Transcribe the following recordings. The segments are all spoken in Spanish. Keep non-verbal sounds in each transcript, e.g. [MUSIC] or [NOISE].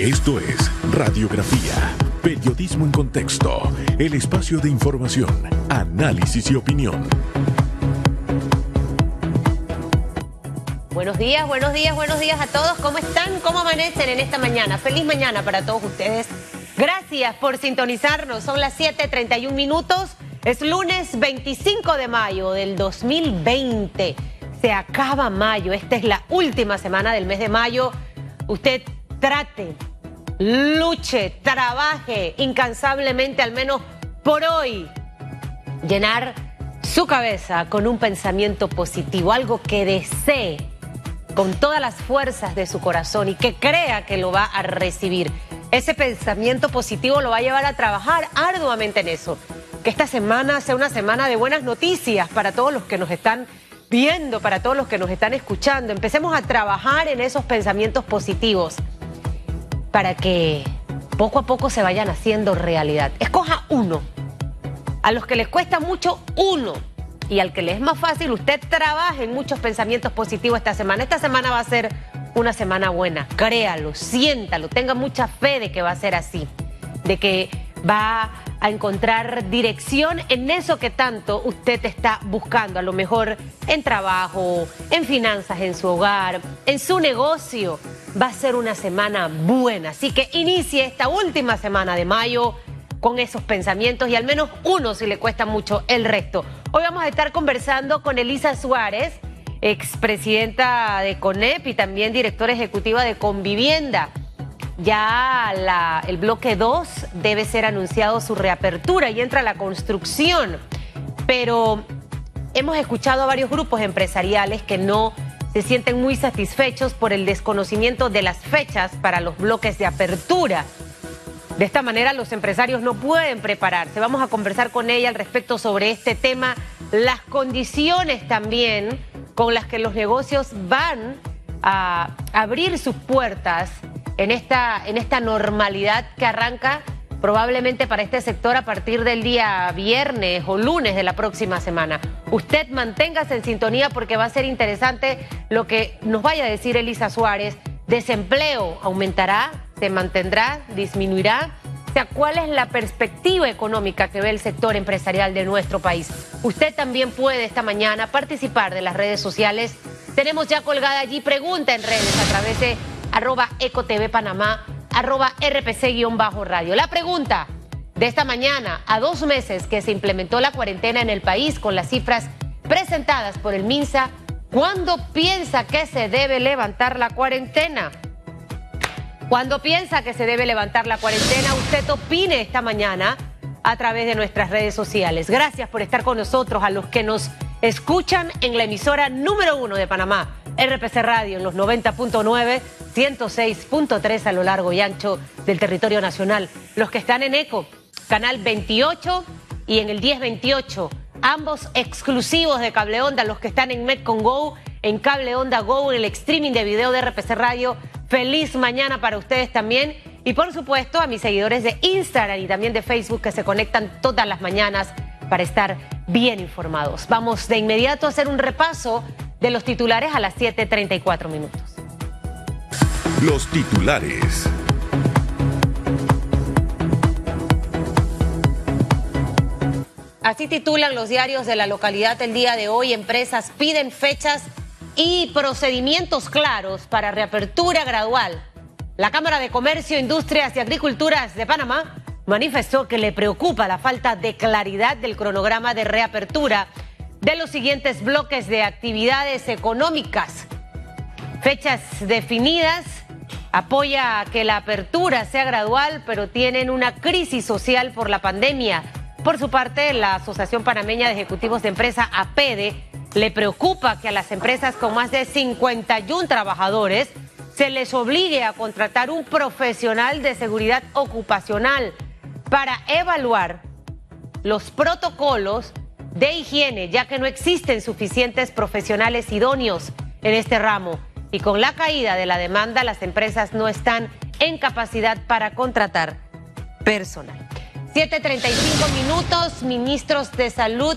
Esto es Radiografía, Periodismo en Contexto, el espacio de información, análisis y opinión. Buenos días, buenos días, buenos días a todos. ¿Cómo están? ¿Cómo amanecen en esta mañana? Feliz mañana para todos ustedes. Gracias por sintonizarnos. Son las 7:31 minutos. Es lunes 25 de mayo del 2020. Se acaba mayo. Esta es la última semana del mes de mayo. Usted trate luche, trabaje incansablemente, al menos por hoy, llenar su cabeza con un pensamiento positivo, algo que desee con todas las fuerzas de su corazón y que crea que lo va a recibir. Ese pensamiento positivo lo va a llevar a trabajar arduamente en eso. Que esta semana sea una semana de buenas noticias para todos los que nos están viendo, para todos los que nos están escuchando. Empecemos a trabajar en esos pensamientos positivos para que poco a poco se vayan haciendo realidad. Escoja uno. A los que les cuesta mucho, uno. Y al que les es más fácil, usted trabaje en muchos pensamientos positivos esta semana. Esta semana va a ser una semana buena. Créalo, siéntalo, tenga mucha fe de que va a ser así. De que va a encontrar dirección en eso que tanto usted está buscando, a lo mejor en trabajo, en finanzas, en su hogar, en su negocio. Va a ser una semana buena, así que inicie esta última semana de mayo con esos pensamientos y al menos uno si le cuesta mucho el resto. Hoy vamos a estar conversando con Elisa Suárez, expresidenta de CONEP y también directora ejecutiva de Convivienda. Ya el bloque 2 debe ser anunciado su reapertura y entra la construcción. Pero hemos escuchado a varios grupos empresariales que no se sienten muy satisfechos por el desconocimiento de las fechas para los bloques de apertura. De esta manera los empresarios no pueden prepararse. Vamos a conversar con ella al respecto sobre este tema, las condiciones también con las que los negocios van a abrir sus puertas en esta, en esta normalidad que arranca probablemente para este sector a partir del día viernes o lunes de la próxima semana. Usted manténgase en sintonía porque va a ser interesante lo que nos vaya a decir Elisa Suárez. Desempleo aumentará, se mantendrá, disminuirá. O sea, ¿cuál es la perspectiva económica que ve el sector empresarial de nuestro país? Usted también puede esta mañana participar de las redes sociales. Tenemos ya colgada allí pregunta en redes a través de arroba ecotv panamá, arroba rpc-radio. La pregunta de esta mañana, a dos meses que se implementó la cuarentena en el país con las cifras presentadas por el MINSA, ¿cuándo piensa que se debe levantar la cuarentena? ¿Cuándo piensa que se debe levantar la cuarentena? Usted opine esta mañana a través de nuestras redes sociales. Gracias por estar con nosotros, a los que nos escuchan en la emisora número uno de Panamá, RPC Radio, en los 90.9, 106.3 a lo largo y ancho del territorio nacional. Los que están en ECO, canal 28 y en el 1028, ambos exclusivos de Cable Onda, los que están en Metcon Go, en Cable Onda Go, en el streaming de video de RPC Radio. Feliz mañana para ustedes también. Y por supuesto a mis seguidores de Instagram y también de Facebook que se conectan todas las mañanas para estar bien informados. Vamos de inmediato a hacer un repaso de los titulares a las 7.34 minutos. Los titulares. Así titulan los diarios de la localidad el día de hoy. Empresas piden fechas y procedimientos claros para reapertura gradual. La Cámara de Comercio, Industrias y Agriculturas de Panamá manifestó que le preocupa la falta de claridad del cronograma de reapertura de los siguientes bloques de actividades económicas. Fechas definidas, apoya que la apertura sea gradual, pero tienen una crisis social por la pandemia. Por su parte, la Asociación Panameña de Ejecutivos de Empresa, APEDE, le preocupa que a las empresas con más de 51 trabajadores se les obligue a contratar un profesional de seguridad ocupacional para evaluar los protocolos de higiene, ya que no existen suficientes profesionales idóneos en este ramo. Y con la caída de la demanda, las empresas no están en capacidad para contratar personal. 7.35 minutos, ministros de salud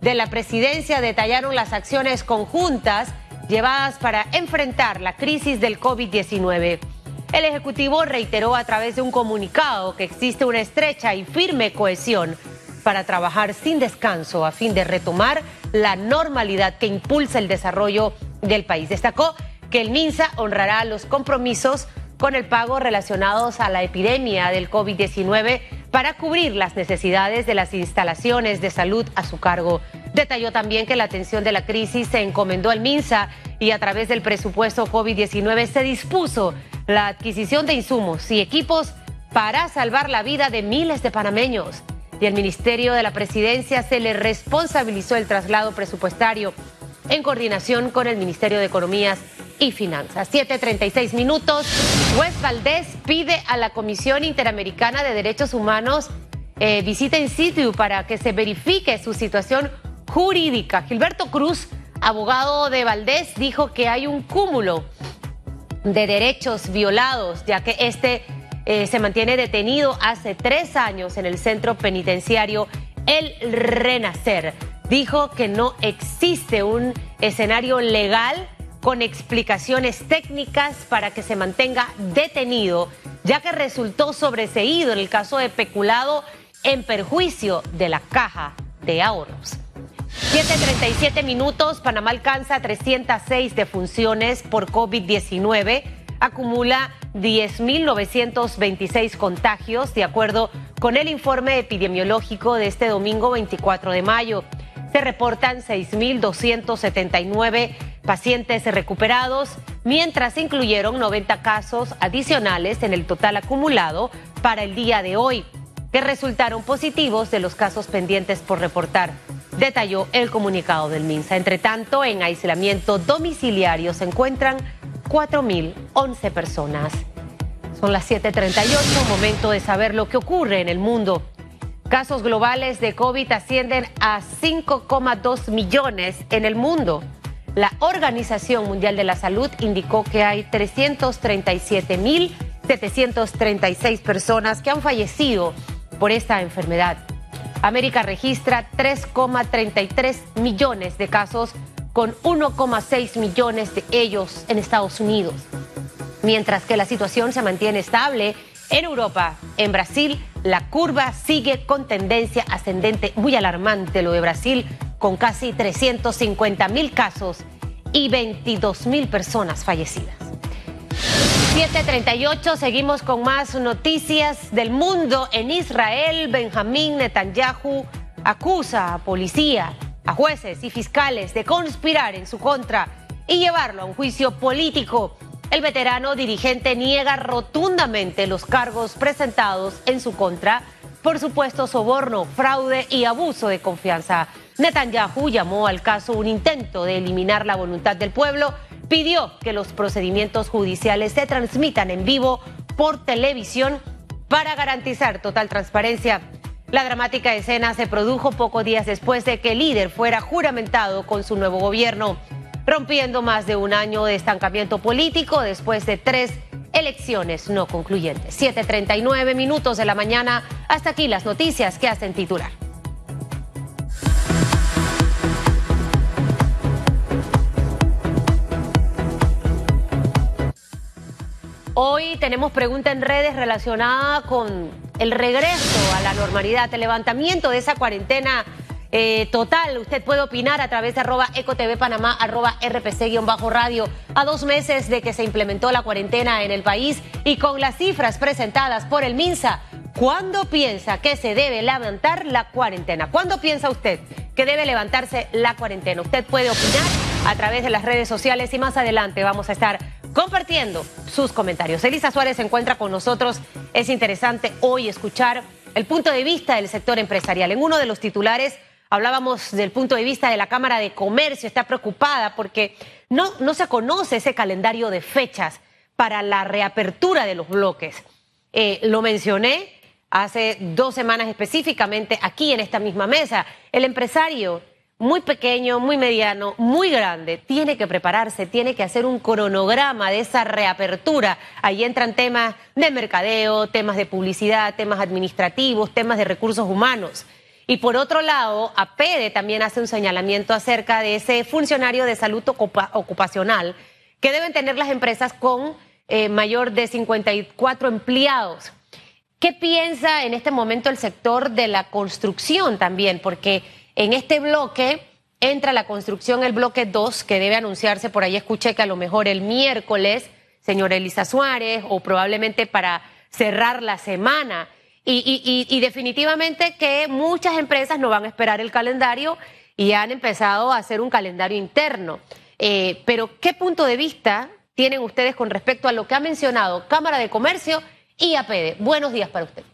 de la presidencia detallaron las acciones conjuntas llevadas para enfrentar la crisis del COVID-19. el Ejecutivo reiteró a través de un comunicado que existe una estrecha y firme cohesión para trabajar sin descanso a fin de retomar la normalidad que impulsa el desarrollo del país. Destacó que el MINSA honrará los compromisos con el pago relacionados a la epidemia del COVID-19 para cubrir las necesidades de las instalaciones de salud a su cargo. Detalló también que la atención de la crisis se encomendó al MINSA y a través del presupuesto COVID-19 se dispuso la adquisición de insumos y equipos para salvar la vida de miles de panameños. Y al Ministerio de la Presidencia se le responsabilizó el traslado presupuestario en coordinación con el Ministerio de Economías y Finanzas. 7.36 minutos. West Valdés pide a la Comisión Interamericana de Derechos Humanos eh, visita in situ para que se verifique su situación jurídica. Gilberto Cruz, abogado de Valdés, dijo que hay un cúmulo de derechos violados, ya que este eh, se mantiene detenido hace tres años en el centro penitenciario El Renacer. Dijo que no existe un escenario legal con explicaciones técnicas para que se mantenga detenido, ya que resultó sobreseído en el caso de peculado en perjuicio de la caja de ahorros. 7.37 minutos, Panamá alcanza 306 defunciones por COVID-19, acumula 10.926 contagios, de acuerdo con el informe epidemiológico de este domingo 24 de mayo. Se reportan 6.279 pacientes recuperados, mientras incluyeron 90 casos adicionales en el total acumulado para el día de hoy, que resultaron positivos de los casos pendientes por reportar detalló el comunicado del MINSA. Entre tanto, en aislamiento domiciliario se encuentran 4.011 personas. Son las 7:38, momento de saber lo que ocurre en el mundo. Casos globales de COVID ascienden a 5,2 millones en el mundo. La Organización Mundial de la Salud indicó que hay 337.736 personas que han fallecido por esta enfermedad. América registra 3,33 millones de casos, con 1,6 millones de ellos en Estados Unidos. Mientras que la situación se mantiene estable en Europa, en Brasil, la curva sigue con tendencia ascendente muy alarmante, lo de Brasil, con casi 350 mil casos y 22 mil personas fallecidas. 738, seguimos con más noticias del mundo. En Israel, Benjamín Netanyahu acusa a policía, a jueces y fiscales de conspirar en su contra y llevarlo a un juicio político. El veterano dirigente niega rotundamente los cargos presentados en su contra por supuesto soborno, fraude y abuso de confianza. Netanyahu llamó al caso un intento de eliminar la voluntad del pueblo pidió que los procedimientos judiciales se transmitan en vivo por televisión para garantizar total transparencia. La dramática escena se produjo pocos días después de que el líder fuera juramentado con su nuevo gobierno, rompiendo más de un año de estancamiento político después de tres elecciones no concluyentes. 7.39 minutos de la mañana. Hasta aquí las noticias que hacen titular. Hoy tenemos pregunta en redes relacionada con el regreso a la normalidad, el levantamiento de esa cuarentena eh, total. Usted puede opinar a través de arroba ecotv panamá, arroba rpc-radio, a dos meses de que se implementó la cuarentena en el país y con las cifras presentadas por el MINSA. ¿Cuándo piensa que se debe levantar la cuarentena? ¿Cuándo piensa usted que debe levantarse la cuarentena? Usted puede opinar a través de las redes sociales y más adelante vamos a estar compartiendo sus comentarios. Elisa Suárez se encuentra con nosotros. Es interesante hoy escuchar el punto de vista del sector empresarial. En uno de los titulares hablábamos del punto de vista de la Cámara de Comercio. Está preocupada porque no, no se conoce ese calendario de fechas para la reapertura de los bloques. Eh, lo mencioné hace dos semanas específicamente aquí en esta misma mesa. El empresario muy pequeño, muy mediano, muy grande, tiene que prepararse, tiene que hacer un cronograma de esa reapertura. Ahí entran temas de mercadeo, temas de publicidad, temas administrativos, temas de recursos humanos. Y por otro lado, APEDE también hace un señalamiento acerca de ese funcionario de salud ocupacional que deben tener las empresas con eh, mayor de 54 empleados. ¿Qué piensa en este momento el sector de la construcción también? Porque en este bloque entra la construcción, el bloque 2, que debe anunciarse, por ahí escuché que a lo mejor el miércoles, señora Elisa Suárez, o probablemente para cerrar la semana. Y, definitivamente que muchas empresas no van a esperar el calendario y han empezado a hacer un calendario interno. Eh, pero, ¿qué punto de vista tienen ustedes con respecto a lo que ha mencionado Cámara de Comercio y APD? Buenos días para usted.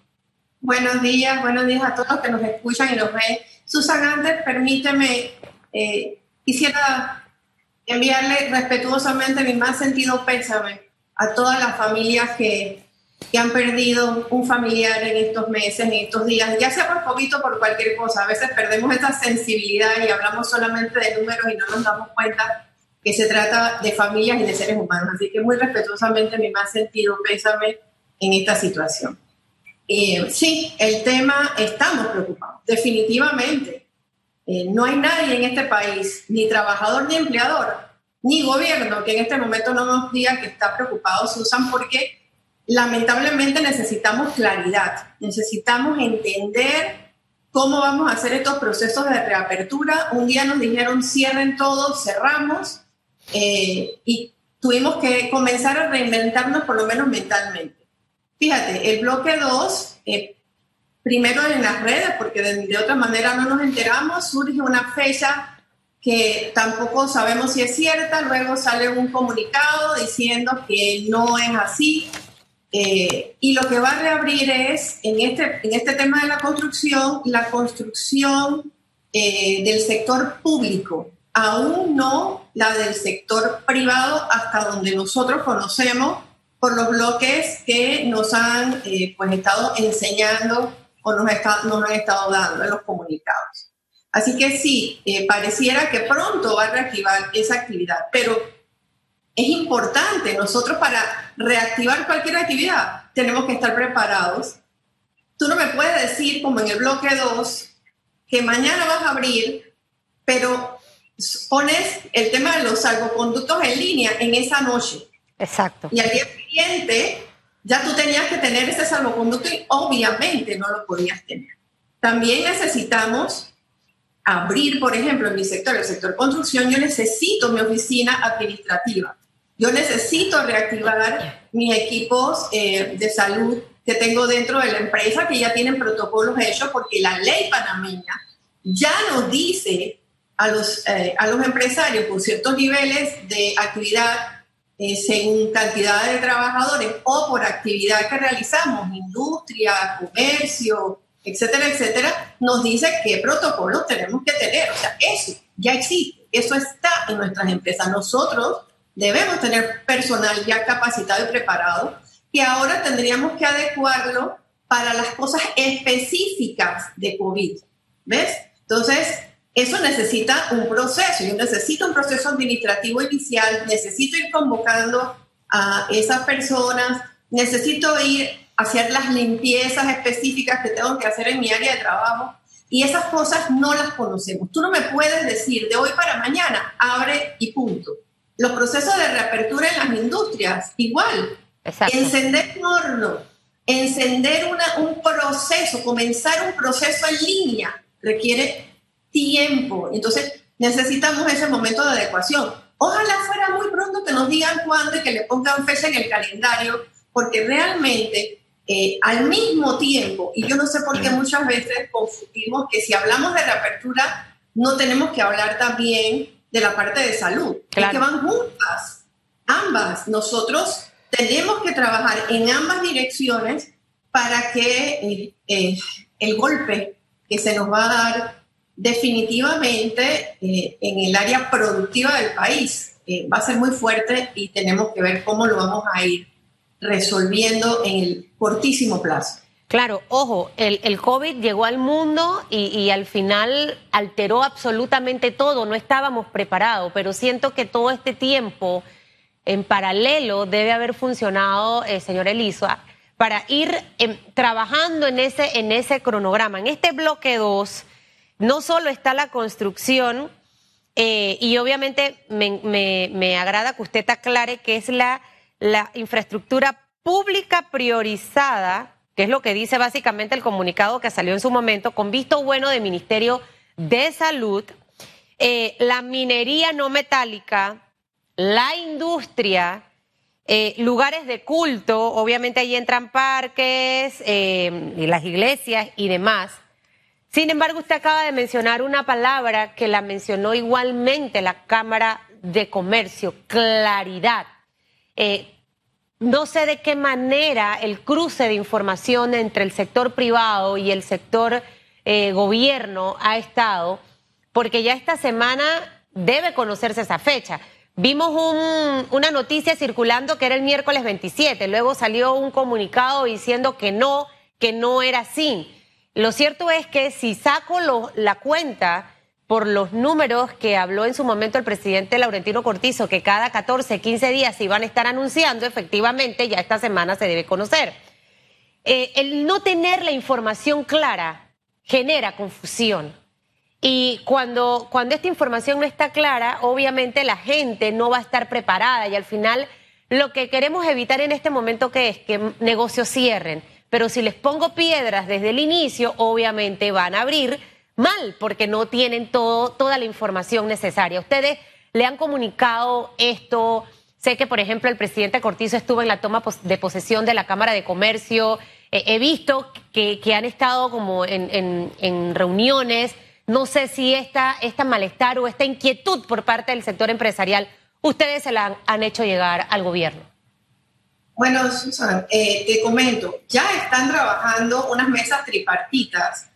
Buenos días, buenos días a todos los que nos escuchan y nos ven. Susan, antes permíteme, eh, quisiera enviarle respetuosamente mi más sentido pésame a todas las familias que que han perdido un familiar en estos meses, en estos días, ya sea por poquito por cualquier cosa. A veces perdemos esa sensibilidad y hablamos solamente de números y no nos damos cuenta que se trata de familias y de seres humanos. Así que muy respetuosamente mi más sentido pésame en esta situación. Eh, sí, el tema, estamos preocupados, definitivamente. Eh, no hay nadie en este país, ni trabajador ni empleador, ni gobierno, que en este momento no nos diga que está preocupado, Susan, porque lamentablemente necesitamos claridad, necesitamos entender cómo vamos a hacer estos procesos de reapertura. Un día nos dijeron cierren todo, cerramos eh, y tuvimos que comenzar a reinventarnos por lo menos mentalmente. Fíjate, el bloque 2, eh, primero en las redes, porque de, otra manera no nos enteramos, surge una fecha que tampoco sabemos si es cierta, luego sale un comunicado diciendo que no es así, eh, y lo que va a reabrir es, en este, en este tema de la construcción, la construcción eh, del sector público, aún no la del sector privado hasta donde nosotros conocemos por los bloques que nos han eh, pues estado enseñando o nos, nos han estado dando en los comunicados. Así que sí, pareciera que pronto va a reactivar esa actividad, pero es importante. Nosotros para reactivar cualquier actividad tenemos que estar preparados. Tú no me puedes decir, como en el bloque 2, que mañana vas a abrir, pero pones el tema de los salvoconductos en línea en esa noche. Exacto. Y al día ya tú tenías que tener ese salvoconducto y obviamente no lo podías tener. También necesitamos abrir, por ejemplo, en mi sector, el sector construcción, yo necesito mi oficina administrativa. Yo necesito reactivar mis equipos eh, de salud que tengo dentro de la empresa, que ya tienen protocolos hechos, porque la ley panameña ya nos dice a los, eh, a los empresarios por ciertos niveles de actividad eh, según cantidad de trabajadores o por actividad que realizamos, industria, comercio, etcétera, etcétera, nos dice qué protocolos tenemos que tener. O sea, eso ya existe, eso está en nuestras empresas. Nosotros debemos tener personal ya capacitado y preparado, que ahora tendríamos que adecuarlo para las cosas específicas de COVID. ¿Ves? Entonces, eso necesita un proceso. Yo necesito un proceso administrativo inicial, necesito ir convocando a esas personas, necesito ir a hacer las limpiezas específicas que tengo que hacer en mi área de trabajo. Y esas cosas no las conocemos. Tú no me puedes decir de hoy para mañana, abre y punto. Los procesos de reapertura en las industrias, igual. Encender un horno, encender un proceso, comenzar un proceso en línea, requiere tiempo. Entonces, necesitamos ese momento de adecuación. Ojalá fuera muy pronto que nos digan cuándo y que le pongan fecha en el calendario, porque realmente eh, al mismo tiempo, y yo no sé por qué muchas veces confundimos que si hablamos de reapertura, no tenemos que hablar también de la parte de salud. Es que van juntas, ambas. Nosotros tenemos que trabajar en ambas direcciones para que eh, eh, el golpe que se nos va a dar definitivamente eh, en el área productiva del país va a ser muy fuerte y tenemos que ver cómo lo vamos a ir resolviendo en el cortísimo plazo. Claro, ojo, el, COVID llegó al mundo y, y, al final alteró absolutamente todo, no estábamos preparados, pero siento que todo este tiempo en paralelo debe haber funcionado, eh, señor Elisa, para ir em, trabajando en ese, en ese cronograma. En este bloque 2 no solo está la construcción, eh, y obviamente me, agrada que usted aclare que es la infraestructura pública priorizada, que es lo que dice básicamente el comunicado que salió en su momento, con visto bueno del Ministerio de Salud, eh, la minería no metálica, la industria, eh, lugares de culto, obviamente ahí entran parques, las iglesias y demás. Sin embargo, usted acaba de mencionar una palabra que la mencionó igualmente la Cámara de Comercio, claridad. Eh, no sé de qué manera el cruce de información entre el sector privado y el sector gobierno ha estado, porque ya esta semana debe conocerse esa fecha. Vimos una noticia circulando que era el miércoles 27, luego salió un comunicado diciendo que no, que no era así. Lo cierto es que si saco la cuenta por los números que habló en su momento el presidente Laurentino Cortizo, que cada 14, 15 días se iban a estar anunciando, efectivamente ya esta semana se debe conocer. Eh, el no tener la información clara genera confusión. Y cuando, cuando esta información no está clara, obviamente la gente no va a estar preparada y al final lo que queremos evitar en este momento que es que negocios cierren. Pero si les pongo piedras desde el inicio, obviamente van a abrir mal porque no tienen todo, toda la información necesaria. Ustedes le han comunicado esto. Sé que, por ejemplo, el presidente Cortizo estuvo en la toma de posesión de la Cámara de Comercio. Eh, he visto que, han estado como en, reuniones no sé si esta, esta malestar o esta inquietud por parte del sector empresarial ustedes se la han, hecho llegar al gobierno. Bueno, Susan, eh, te comento, ya están trabajando unas mesas tripartitas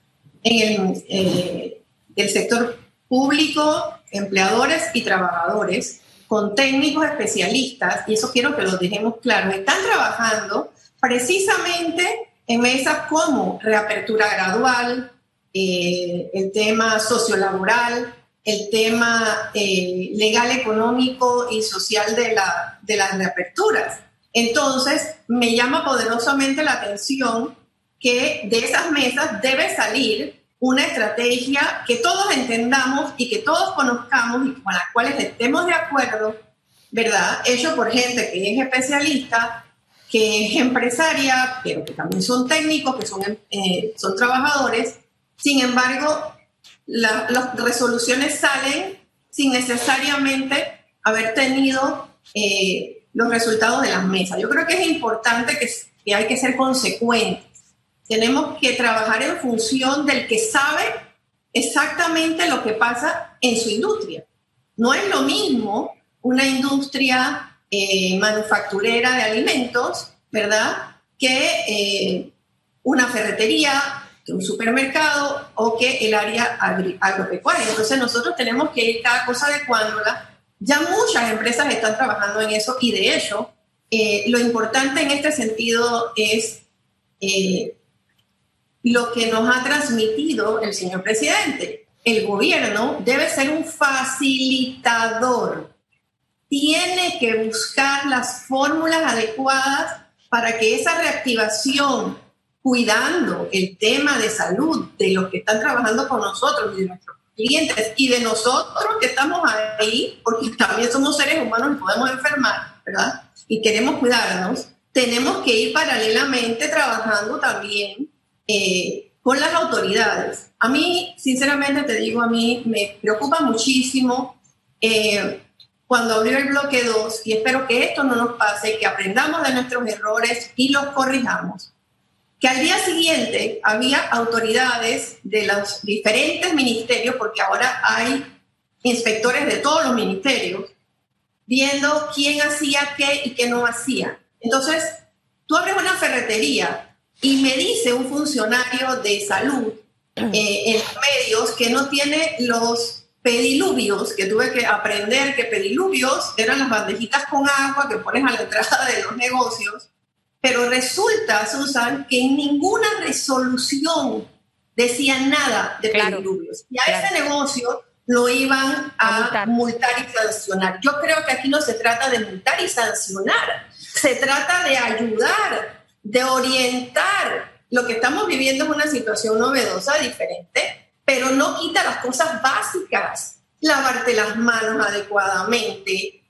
en el, eh, sector público, empleadores y trabajadores, con técnicos especialistas, y eso quiero que lo dejemos claro, están trabajando precisamente en mesas como reapertura gradual, eh, el tema sociolaboral, el tema legal, económico y social de las reaperturas. Entonces, me llama poderosamente la atención que de esas mesas debe salir una estrategia que todos entendamos y que todos conozcamos y con las cuales estemos de acuerdo, ¿verdad? Hecho por gente que es especialista, que es empresaria, pero que también son técnicos, que son, eh, son trabajadores sin embargo, las resoluciones salen sin necesariamente haber tenido eh, los resultados de las mesas. Yo creo que es importante que, que hay que ser consecuentes. Tenemos que trabajar en función del que sabe exactamente lo que pasa en su industria. No es lo mismo una industria eh, manufacturera de alimentos, ¿verdad? Que eh, una ferretería, un supermercado o que el área agropecuaria. Entonces nosotros tenemos que ir cada cosa adecuándola. Ya muchas empresas están trabajando en eso y de hecho eh, lo importante en este sentido es eh, lo que nos ha transmitido el señor presidente. El gobierno debe ser un facilitador. Tiene que buscar las fórmulas adecuadas para que esa reactivación cuidando el tema de salud de los que están trabajando con nosotros y de nuestros clientes y de nosotros que estamos ahí, porque también somos seres humanos y podemos enfermar, ¿verdad? Y queremos cuidarnos, tenemos que ir paralelamente trabajando también eh, con las autoridades. A mí, sinceramente te digo, a mí me preocupa muchísimo eh, cuando abrió el bloque 2 y espero que esto no nos pase, que aprendamos de nuestros errores y los corrijamos que al día siguiente había autoridades de los diferentes ministerios, porque ahora hay inspectores de todos los ministerios, viendo quién hacía qué y qué no hacía. Entonces, tú abres una ferretería y me dice un funcionario de salud [CLEARS THROAT] eh, en los medios que no tiene los pediluvios, que tuve que aprender que pediluvios eran las bandejitas con agua que pones a la entrada de los negocios, pero resulta, Susan, que en ninguna resolución decía nada de claro, Y a ese negocio lo iban a, multar. y sancionar. Yo creo que aquí no se trata de multar y sancionar, se trata de ayudar, de orientar. Lo que estamos viviendo es una situación novedosa, diferente, pero no quita las cosas básicas. Lavarte las manos adecuadamente,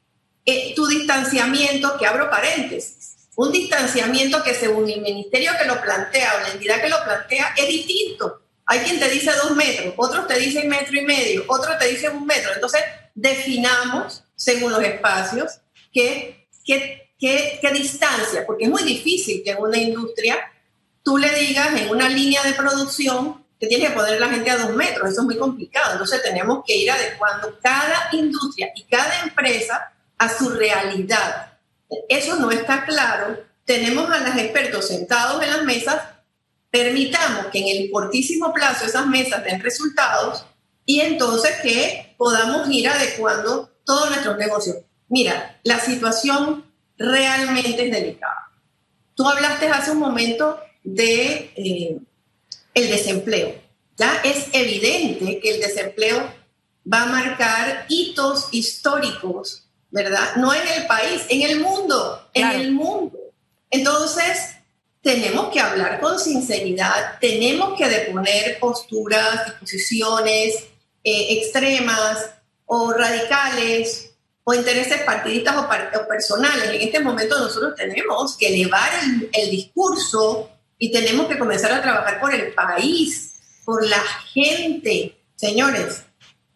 eh, tu distanciamiento, que abro paréntesis, un distanciamiento que según el ministerio que lo plantea o la entidad que lo plantea es distinto. Hay quien te dice dos metros, otros te dicen metro y medio, otros te dicen un metro. Entonces, definamos, según los espacios, qué, qué, qué, distancia, porque es muy difícil que en una industria tú le digas en una línea de producción que tiene que poner la gente a dos metros. Eso es muy complicado. Entonces tenemos que ir adecuando cada industria y cada empresa a su realidad. Eso no está claro. Tenemos a los expertos sentados en las mesas. Permitamos que en el cortísimo plazo esas mesas den resultados y entonces que podamos ir adecuando todos nuestros negocios. Mira, la situación realmente es delicada. Tú hablaste hace un momento de eh, el desempleo. Ya es evidente que el desempleo va a marcar hitos históricos, ¿verdad? No en el país, en el mundo, en el mundo. Entonces, tenemos que hablar con sinceridad, tenemos que deponer posturas y posiciones eh, extremas o radicales o intereses partidistas o, personales. En este momento nosotros tenemos que elevar el discurso y tenemos que comenzar a trabajar por el país, por la gente. Señores,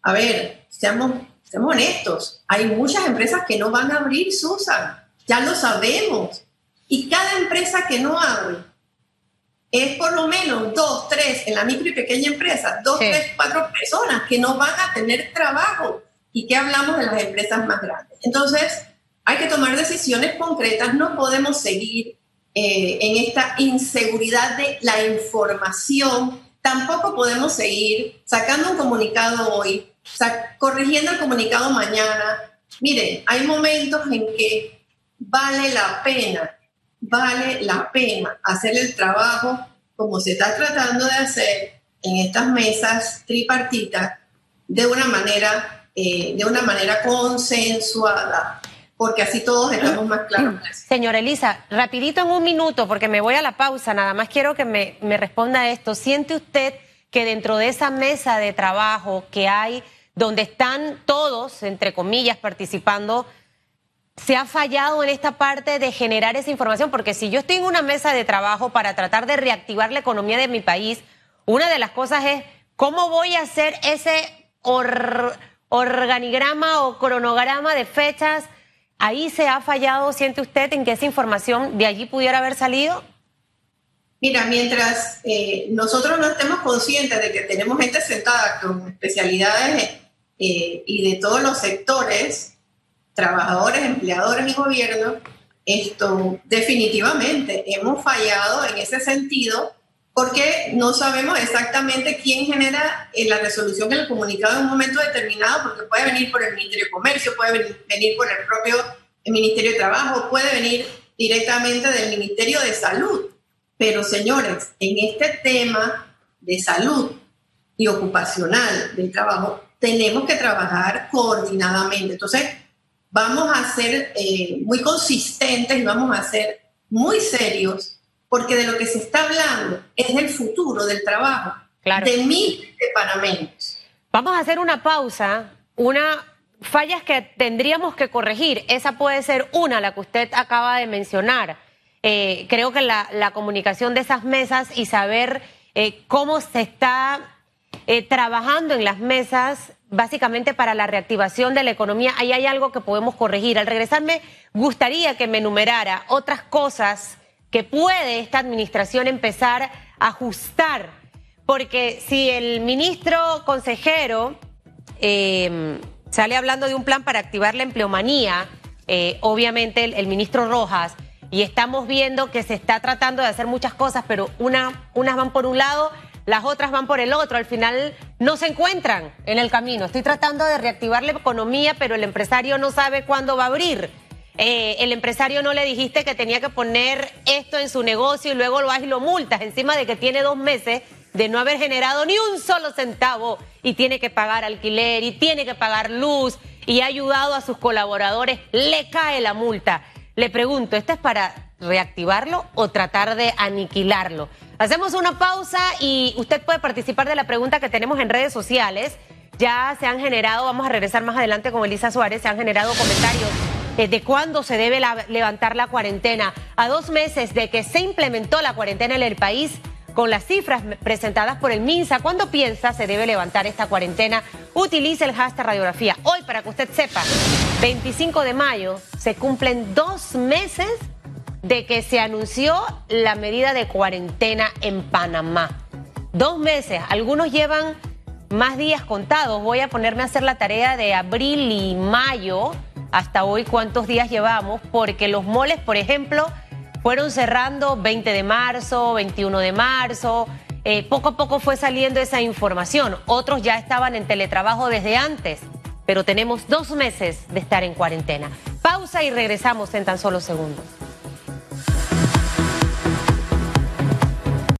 a ver, seamos, seamos honestos, hay muchas empresas que no van a abrir, Susan, ya lo sabemos. Y cada empresa que no abre es por lo menos dos, tres, en la micro y pequeña empresa, dos, tres, cuatro personas que no van a tener trabajo. ¿Y qué hablamos de las empresas más grandes? Entonces, hay que tomar decisiones concretas, no podemos seguir eh, en esta inseguridad de la información, tampoco podemos seguir sacando un comunicado hoy, corrigiendo el comunicado mañana. Miren, hay momentos en que vale la pena, vale la pena hacer el trabajo como se está tratando de hacer en estas mesas tripartitas de una manera, eh, de una manera consensuada, porque así todos estamos más claros. [CLEARS THROAT] Señora Elisa, rapidito en un minuto, porque me voy a la pausa, nada más quiero que me, me responda esto. ¿Siente usted que dentro de esa mesa de trabajo que hay, donde están todos, entre comillas, participando, se ha fallado en esta parte de generar esa información? Porque si yo estoy en una mesa de trabajo para tratar de reactivar la economía de mi país, una de las cosas es cómo voy a hacer ese organigrama o cronograma de fechas ¿Ahí se ha fallado, siente usted, en que esa información de allí pudiera haber salido? Mira, mientras eh, nosotros no estemos conscientes de que tenemos gente sentada con especialidades eh, y de todos los sectores, trabajadores, empleadores y gobierno, esto definitivamente hemos fallado en ese sentido porque no sabemos exactamente quién genera eh, la resolución en el comunicado en un momento determinado, porque puede venir por el Ministerio de Comercio, puede venir por el propio Ministerio de Trabajo, puede venir directamente del Ministerio de Salud. Pero señores, en este tema de salud y ocupacional del trabajo, tenemos que trabajar coordinadamente. Entonces, vamos a ser eh, muy consistentes y vamos a ser muy serios porque de lo que se está hablando es del futuro del trabajo de miles de panameños. Vamos a hacer una pausa, una fallas que tendríamos que corregir. Esa puede ser una, la que usted acaba de mencionar. Eh, creo que la, comunicación de esas mesas y saber eh, cómo se está eh, trabajando en las mesas básicamente para la reactivación de la economía, ahí hay algo que podemos corregir. Al regresar me gustaría que me enumerara otras cosas que puede esta administración empezar a ajustar. Porque si el ministro consejero eh, sale hablando de un plan para activar la empleomanía, eh, obviamente el, ministro Rojas, y estamos viendo que se está tratando de hacer muchas cosas, pero una, unas van por un lado, las otras van por el otro, al final no se encuentran en el camino. Estoy tratando de reactivar la economía, pero el empresario no sabe cuándo va a abrir. Eh, el empresario no le dijiste que tenía que poner esto en su negocio y luego lo vas y lo multas, encima de que tiene dos meses de no haber generado ni un solo centavo y tiene que pagar alquiler y tiene que pagar luz y ha ayudado a sus colaboradores, le cae la multa. Le pregunto, ¿esto es para reactivarlo o tratar de aniquilarlo? Hacemos una pausa y usted puede participar de la pregunta que tenemos en redes sociales. Ya se han generado, vamos a regresar más adelante con Elisa Suárez, se han generado comentarios eh, de cuándo se debe levantar la cuarentena. A dos meses de que se implementó la cuarentena en el país, con las cifras presentadas por el MINSA, ¿cuándo piensa se debe levantar esta cuarentena? Utilice el hashtag radiografía. Hoy, para que usted sepa, 25 de mayo se cumplen dos meses de que se anunció la medida de cuarentena en Panamá. Dos meses, algunos llevan más días contados. Voy a ponerme a hacer la tarea de abril y mayo, hasta hoy cuántos días llevamos, porque los moles, por ejemplo, fueron cerrando 20 de marzo, 21 de marzo. Eh, poco a poco fue saliendo esa información. Otros ya estaban en teletrabajo desde antes, pero tenemos dos meses de estar en cuarentena. Pausa y regresamos en tan solo segundos.